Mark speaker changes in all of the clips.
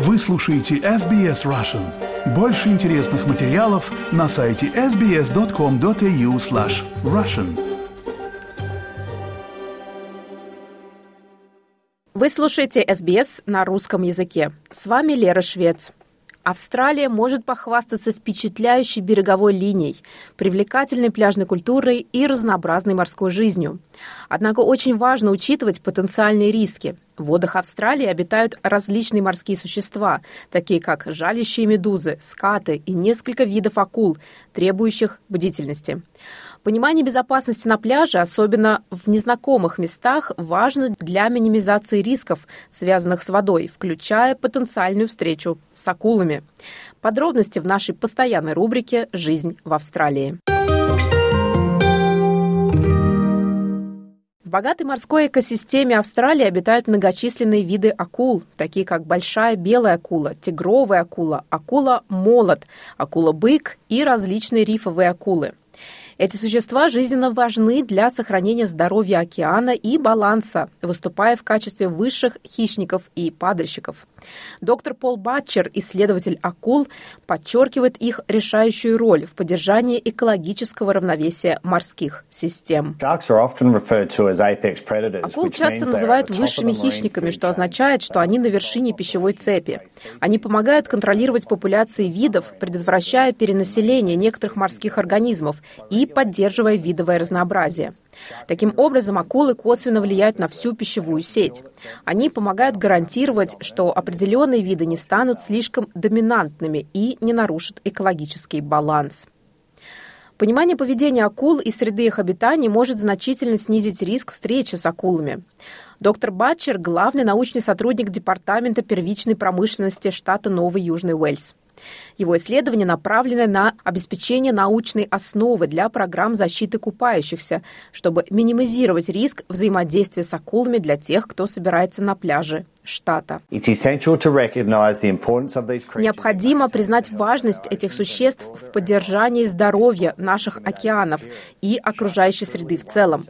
Speaker 1: Вы слушаете SBS Russian. Больше интересных материалов на сайте sbs.com.au slash russian.
Speaker 2: Вы слушаете SBS на русском языке. С вами Лера Швец. Австралия может похвастаться впечатляющей береговой линией, привлекательной пляжной культурой и разнообразной морской жизнью. Однако очень важно учитывать потенциальные риски. В водах Австралии обитают различные морские существа, такие как жалящие медузы, скаты и несколько видов акул, требующих бдительности. Понимание безопасности на пляже, особенно в незнакомых местах, важно для минимизации рисков, связанных с водой, включая потенциальную встречу с акулами. Подробности в нашей постоянной рубрике «Жизнь в Австралии». В богатой морской экосистеме Австралии обитают многочисленные виды акул, такие как большая белая акула, тигровая акула, акула-молот, акула-бык и различные рифовые акулы. Эти существа жизненно важны для сохранения здоровья океана и баланса, выступая в качестве высших хищников и падальщиков. Доктор Пол Батчер, исследователь акул, подчеркивает их решающую роль в поддержании экологического равновесия морских систем. Акул часто называют высшими хищниками, что означает, что они на вершине пищевой цепи. Они помогают контролировать популяции видов, предотвращая перенаселение некоторых морских организмов и поддерживая видовое разнообразие. Таким образом, акулы косвенно влияют на всю пищевую сеть. Они помогают гарантировать, что определенные виды не станут слишком доминантными и не нарушат экологический баланс. Понимание поведения акул и среды их обитания может значительно снизить риск встречи с акулами. Доктор Батчер – главный научный сотрудник Департамента первичной промышленности штата Новый Южный Уэльс. Его исследование направлено на обеспечение научной основы для программ защиты купающихся, чтобы минимизировать риск взаимодействия с акулами для тех, кто собирается на пляже штата. Необходимо признать важность этих существ в поддержании здоровья наших океанов и окружающей среды в целом.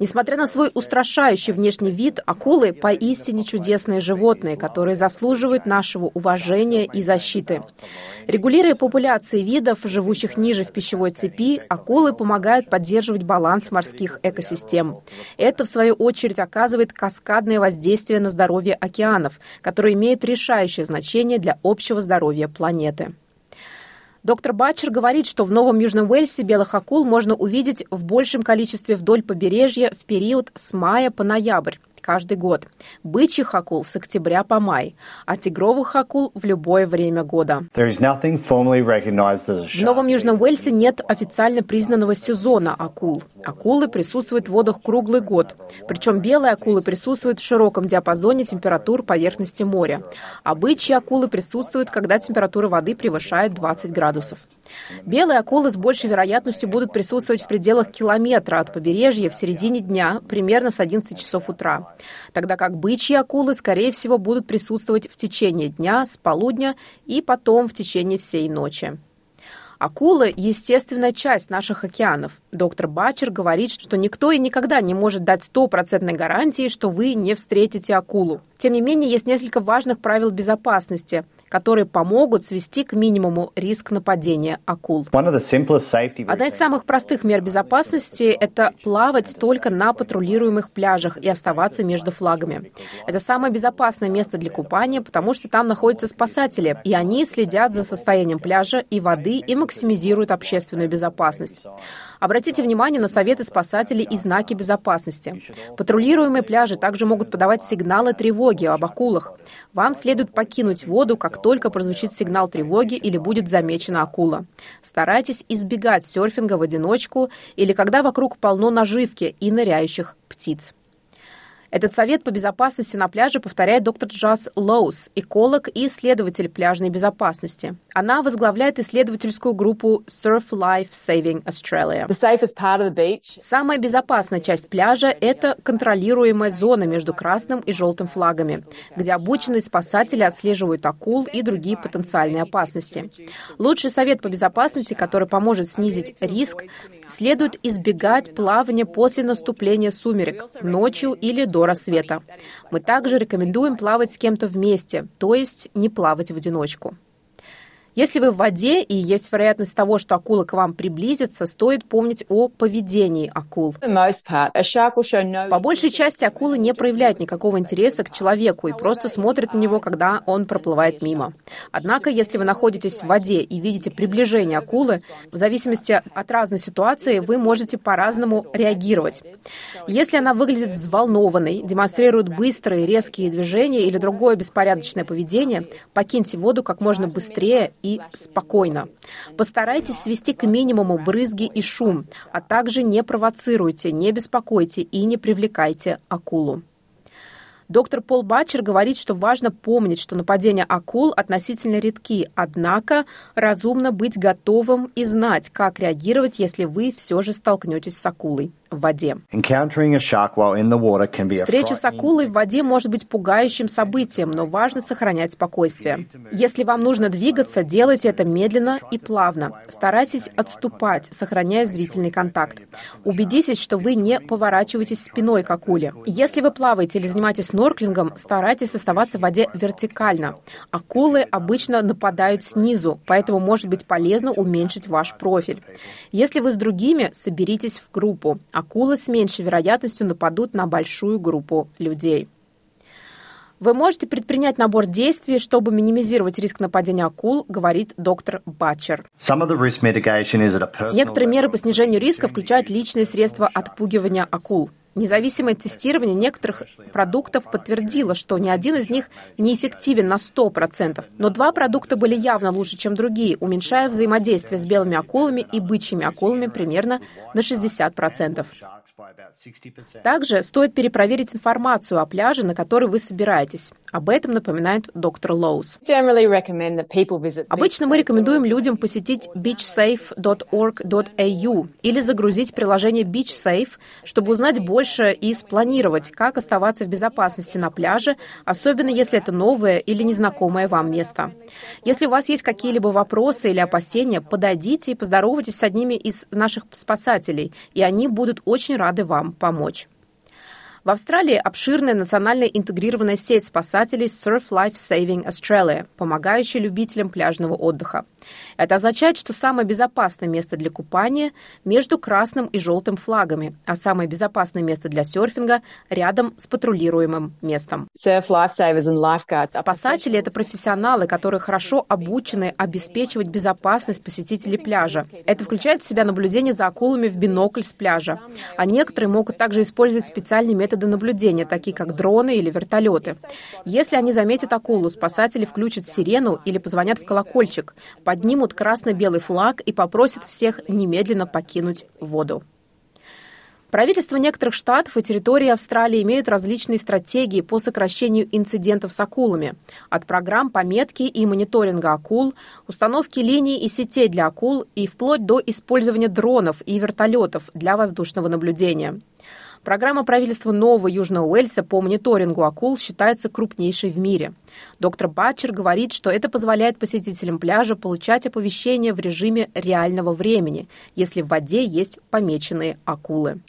Speaker 2: Несмотря на свой устрашающий внешний вид, акулы поистине чудесные животные, которые заслуживают нашего уважения и защиты. Регулируя популяции видов, живущих ниже в пищевой цепи, акулы помогают поддерживать баланс морских экосистем. Это, в свою очередь, оказывает каскадное воздействие на здоровье океанов, которое имеет решающее значение для общего здоровья планеты. Доктор Батчер говорит, что в Новом Южном Уэльсе белых акул можно увидеть в большем количестве вдоль побережья в период с мая по ноябрь каждый год, бычьих акул с октября по май, а тигровых акул в любое время года. В Новом Южном Уэльсе нет официально признанного сезона акул. Акулы присутствуют в водах круглый год, причем белые акулы присутствуют в широком диапазоне температур поверхности моря, а бычьи акулы присутствуют, когда температура воды превышает 20 градусов. Белые акулы с большей вероятностью будут присутствовать в пределах километра от побережья в середине дня, примерно с 11 часов утра, тогда как бычьи акулы, скорее всего, будут присутствовать в течение дня, с полудня и потом в течение всей ночи. Акулы – естественная часть наших океанов. Доктор Бачер говорит, что никто и никогда не может дать стопроцентной гарантии, что вы не встретите акулу. Тем не менее, есть несколько важных правил безопасности – которые помогут свести к минимуму риск нападения акул. Одна из самых простых мер безопасности – это плавать только на патрулируемых пляжах и оставаться между флагами. Это самое безопасное место для купания, потому что там находятся спасатели, и они следят за состоянием пляжа и воды и максимизируют общественную безопасность. Обратите внимание на советы спасателей и знаки безопасности. Патрулируемые пляжи также могут подавать сигналы тревоги об акулах. Вам следует покинуть воду, как только прозвучит сигнал тревоги или будет замечена акула. Старайтесь избегать серфинга в одиночку или когда вокруг полно наживки и ныряющих птиц. Этот совет по безопасности на пляже повторяет доктор Джаз Лоус, эколог и исследователь пляжной безопасности. Она возглавляет исследовательскую группу Surf Life Saving Australia. Самая безопасная часть пляжа – это контролируемая зона между красным и желтым флагами, где обученные спасатели отслеживают акул и другие потенциальные опасности. Лучший совет по безопасности, который поможет снизить риск Следует избегать плавания после наступления сумерек, ночью или до рассвета. Мы также рекомендуем плавать с кем-то вместе, то есть не плавать в одиночку. Если вы в воде и есть вероятность того, что акула к вам приблизится, стоит помнить о поведении акул. По большей части акулы не проявляют никакого интереса к человеку и просто смотрят на него, когда он проплывает мимо. Однако, если вы находитесь в воде и видите приближение акулы, в зависимости от разной ситуации вы можете по-разному реагировать. Если она выглядит взволнованной, демонстрирует быстрые резкие движения или другое беспорядочное поведение, покиньте воду как можно быстрее и спокойно. Постарайтесь свести к минимуму брызги и шум, а также не провоцируйте, не беспокойте и не привлекайте акулу. Доктор Пол Батчер говорит, что важно помнить, что нападения акул относительно редки, однако разумно быть готовым и знать, как реагировать, если вы все же столкнетесь с акулой в воде. Встреча с акулой в воде может быть пугающим событием, но важно сохранять спокойствие. Если вам нужно двигаться, делайте это медленно и плавно. Старайтесь отступать, сохраняя зрительный контакт. Убедитесь, что вы не поворачиваетесь спиной к акуле. Если вы плаваете или занимаетесь снорклингом, старайтесь оставаться в воде вертикально. Акулы обычно нападают снизу, поэтому может быть полезно уменьшить ваш профиль. Если вы с другими, соберитесь в группу акулы с меньшей вероятностью нападут на большую группу людей. Вы можете предпринять набор действий, чтобы минимизировать риск нападения акул, говорит доктор Батчер. Некоторые меры по снижению риска включают личные средства отпугивания акул. Независимое тестирование некоторых продуктов подтвердило, что ни один из них не эффективен на 100%, но два продукта были явно лучше, чем другие, уменьшая взаимодействие с белыми акулами и бычьими акулами примерно на 60%. Также стоит перепроверить информацию о пляже, на который вы собираетесь. Об этом напоминает доктор Лоус. Обычно мы рекомендуем людям посетить beachsafe.org.au или загрузить приложение BeachSafe, чтобы узнать больше и спланировать, как оставаться в безопасности на пляже, особенно если это новое или незнакомое вам место. Если у вас есть какие-либо вопросы или опасения, подойдите и поздоровайтесь с одними из наших спасателей, и они будут очень рады вам помочь. В Австралии обширная национальная интегрированная сеть спасателей Surf Life Saving Australia, помогающая любителям пляжного отдыха. Это означает, что самое безопасное место для купания между красным и желтым флагами, а самое безопасное место для серфинга рядом с патрулируемым местом. Спасатели – это профессионалы, которые хорошо обучены обеспечивать безопасность посетителей пляжа. Это включает в себя наблюдение за акулами в бинокль с пляжа. А некоторые могут также использовать специальные методы наблюдения, такие как дроны или вертолеты. Если они заметят акулу, спасатели включат сирену или позвонят в колокольчик, поднимут красно-белый флаг и попросят всех немедленно покинуть воду. Правительства некоторых штатов и территорий Австралии имеют различные стратегии по сокращению инцидентов с акулами. От программ пометки и мониторинга акул, установки линий и сетей для акул и вплоть до использования дронов и вертолетов для воздушного наблюдения. Программа правительства Нового Южного Уэльса по мониторингу акул считается крупнейшей в мире. Доктор Батчер говорит, что это позволяет посетителям пляжа получать оповещения в режиме реального времени, если в воде есть помеченные акулы.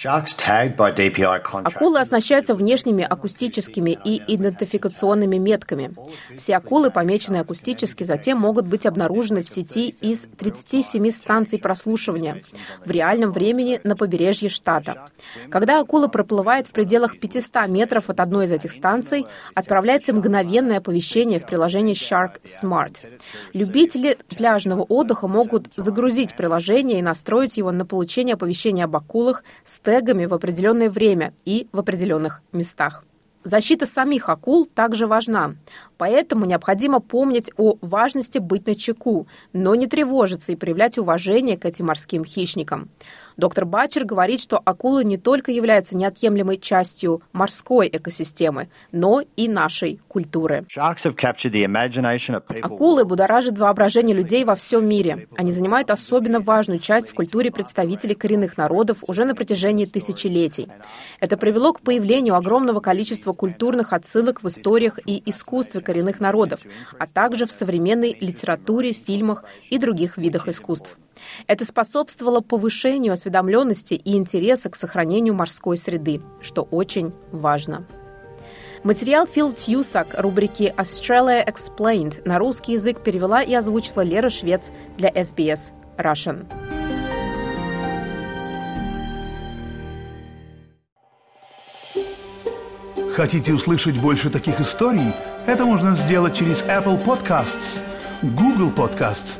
Speaker 2: Акулы оснащаются внешними акустическими и идентификационными метками. Все акулы, помеченные акустически, затем могут быть обнаружены в сети из 37 станций прослушивания в реальном времени на побережье штата. Когда акула проплывает в пределах 500 метров от одной из этих станций, отправляется мгновенное оповещение в приложении Shark Smart. Любители пляжного отдыха могут загрузить приложение и настроить его на получение оповещения об акулах с тегами в определенное время и в определенных местах. Защита самих акул также важна, поэтому необходимо помнить о важности быть на чеку, но не тревожиться и проявлять уважение к этим морским хищникам. Доктор Батчер говорит, что акулы не только являются неотъемлемой частью морской экосистемы, но и нашей культуры. Акулы будоражат воображение людей во всем мире. Они занимают особенно важную часть в культуре представителей коренных народов уже на протяжении тысячелетий. Это привело к появлению огромного количества культурных отсылок в историях и искусстве коренных народов, а также в современной литературе, фильмах и других видах искусств. Это способствовало повышению осведомленности и интереса к сохранению морской среды, что очень важно. Материал Фил Тьюсак рубрики Australia Explained на русский язык перевела и озвучила Лера Швец для SBS Russian.
Speaker 1: Хотите услышать больше таких историй? Это можно сделать через Apple Podcasts, Google Podcasts,